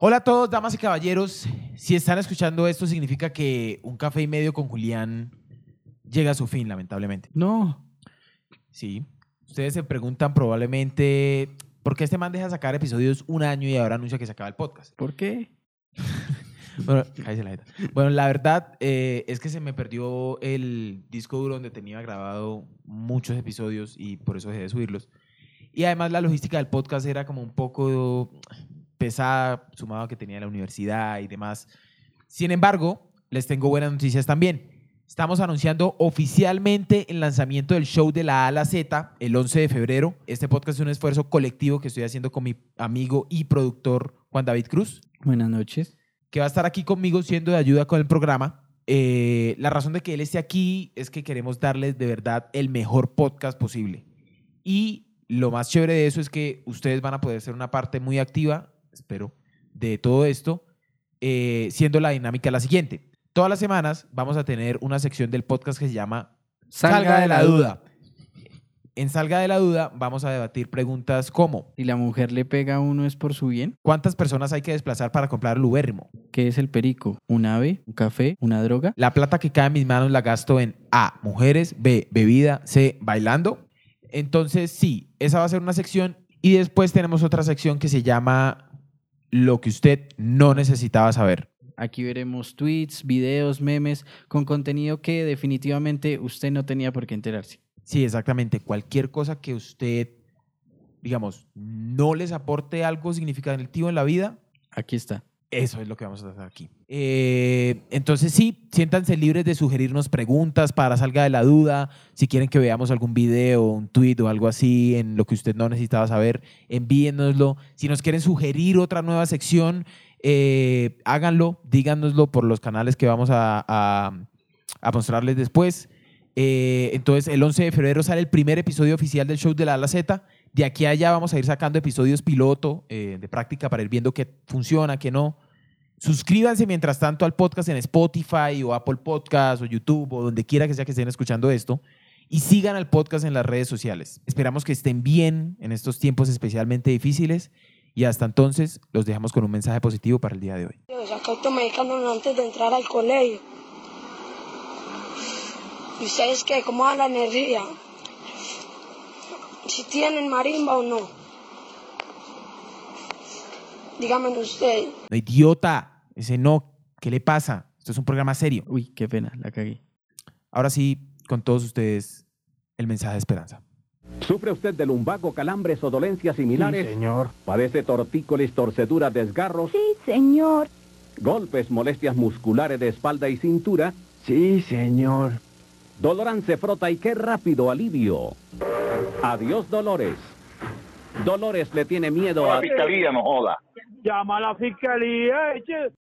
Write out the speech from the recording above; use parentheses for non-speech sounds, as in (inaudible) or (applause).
Hola a todos, damas y caballeros. Si están escuchando esto, significa que un café y medio con Julián llega a su fin, lamentablemente. No. Sí. Ustedes se preguntan probablemente por qué este man deja sacar episodios un año y ahora anuncia que se acaba el podcast. ¿Por qué? (laughs) Bueno, cállese la jeta. Bueno, la verdad eh, es que se me perdió el disco duro donde tenía grabado muchos episodios y por eso dejé de subirlos. Y además la logística del podcast era como un poco pesada, sumado a que tenía la universidad y demás. Sin embargo, les tengo buenas noticias también. Estamos anunciando oficialmente el lanzamiento del show de la A a la Z el 11 de febrero. Este podcast es un esfuerzo colectivo que estoy haciendo con mi amigo y productor Juan David Cruz Buenas noches. que va a estar aquí conmigo siendo de ayuda con el programa. Eh, la razón de que él esté aquí es que queremos darles de verdad el mejor podcast posible. Y lo más chévere de eso es que ustedes van a poder ser una parte muy activa, espero, de todo esto, eh, siendo la dinámica la siguiente. Todas las semanas vamos a tener una sección del podcast que se llama Salga, de la duda. En Salga de la duda vamos a debatir preguntas como Si la mujer le pega a uno es por su bien. ¿cuántas personas hay que desplazar para comprar el ubérrimo? ¿Qué es el perico? ¿Un ave? ¿Un café? ¿Una droga? La plata que cae en mis manos la gasto en A, mujeres, B, bebida, C, bailando. Entonces, sí, esa va a ser una sección. Y después tenemos otra sección que se llama Lo que usted no necesitaba saber. Aquí veremos tweets, videos, memes con contenido que definitivamente usted no tenía por qué enterarse. Sí, exactamente. Cualquier cosa que usted, digamos, no les aporte algo significativo en la vida, Aquí está. Eso es lo que vamos a hacer aquí. Eh, entonces sí, siéntanse libres de sugerirnos preguntas para salga de la duda. Si quieren que veamos algún video, un tweet o algo así en lo que usted no necesitaba saber, envíennoslo. Si nos quieren sugerir otra nueva sección, eh, háganlo, díganoslo por los canales que vamos a, a- a mostrarles después. Eh, entonces, el 11 de febrero sale el primer episodio oficial del show de la A a la Z. De aquí a allá vamos a ir sacando episodios piloto eh, de práctica para ir viendo qué funciona, qué no. Suscríbanse mientras tanto al podcast en Spotify o Apple Podcast o YouTube o donde quiera que sea que estén escuchando esto. Y sigan al podcast en las redes sociales. Esperamos que estén bien en estos tiempos especialmente difíciles. Y hasta entonces los dejamos con un mensaje positivo para el día de hoy. Saca automedicándome antes de entrar al colegio. ¿Y ustedes qué? ¿Cómo va la energía? ¿Si tienen marimba o no? Díganme ustedes. No, idiota, ese no, ¿qué le pasa? Esto es un programa serio. Uy, qué pena, la cagué. Ahora sí, con todos ustedes, el mensaje de esperanza. ¿Sufre usted de lumbago, calambres o dolencias similares? señor. ¿Padece tortícolis, torceduras, desgarros, Sí, señor. golpes, molestias musculares de espalda y cintura? Sí, señor. Dolorán se frota y qué rápido alivio. Adiós, Dolores. Dolores le tiene miedo a... fiscalía no joda. Llama a la fiscalía, eche.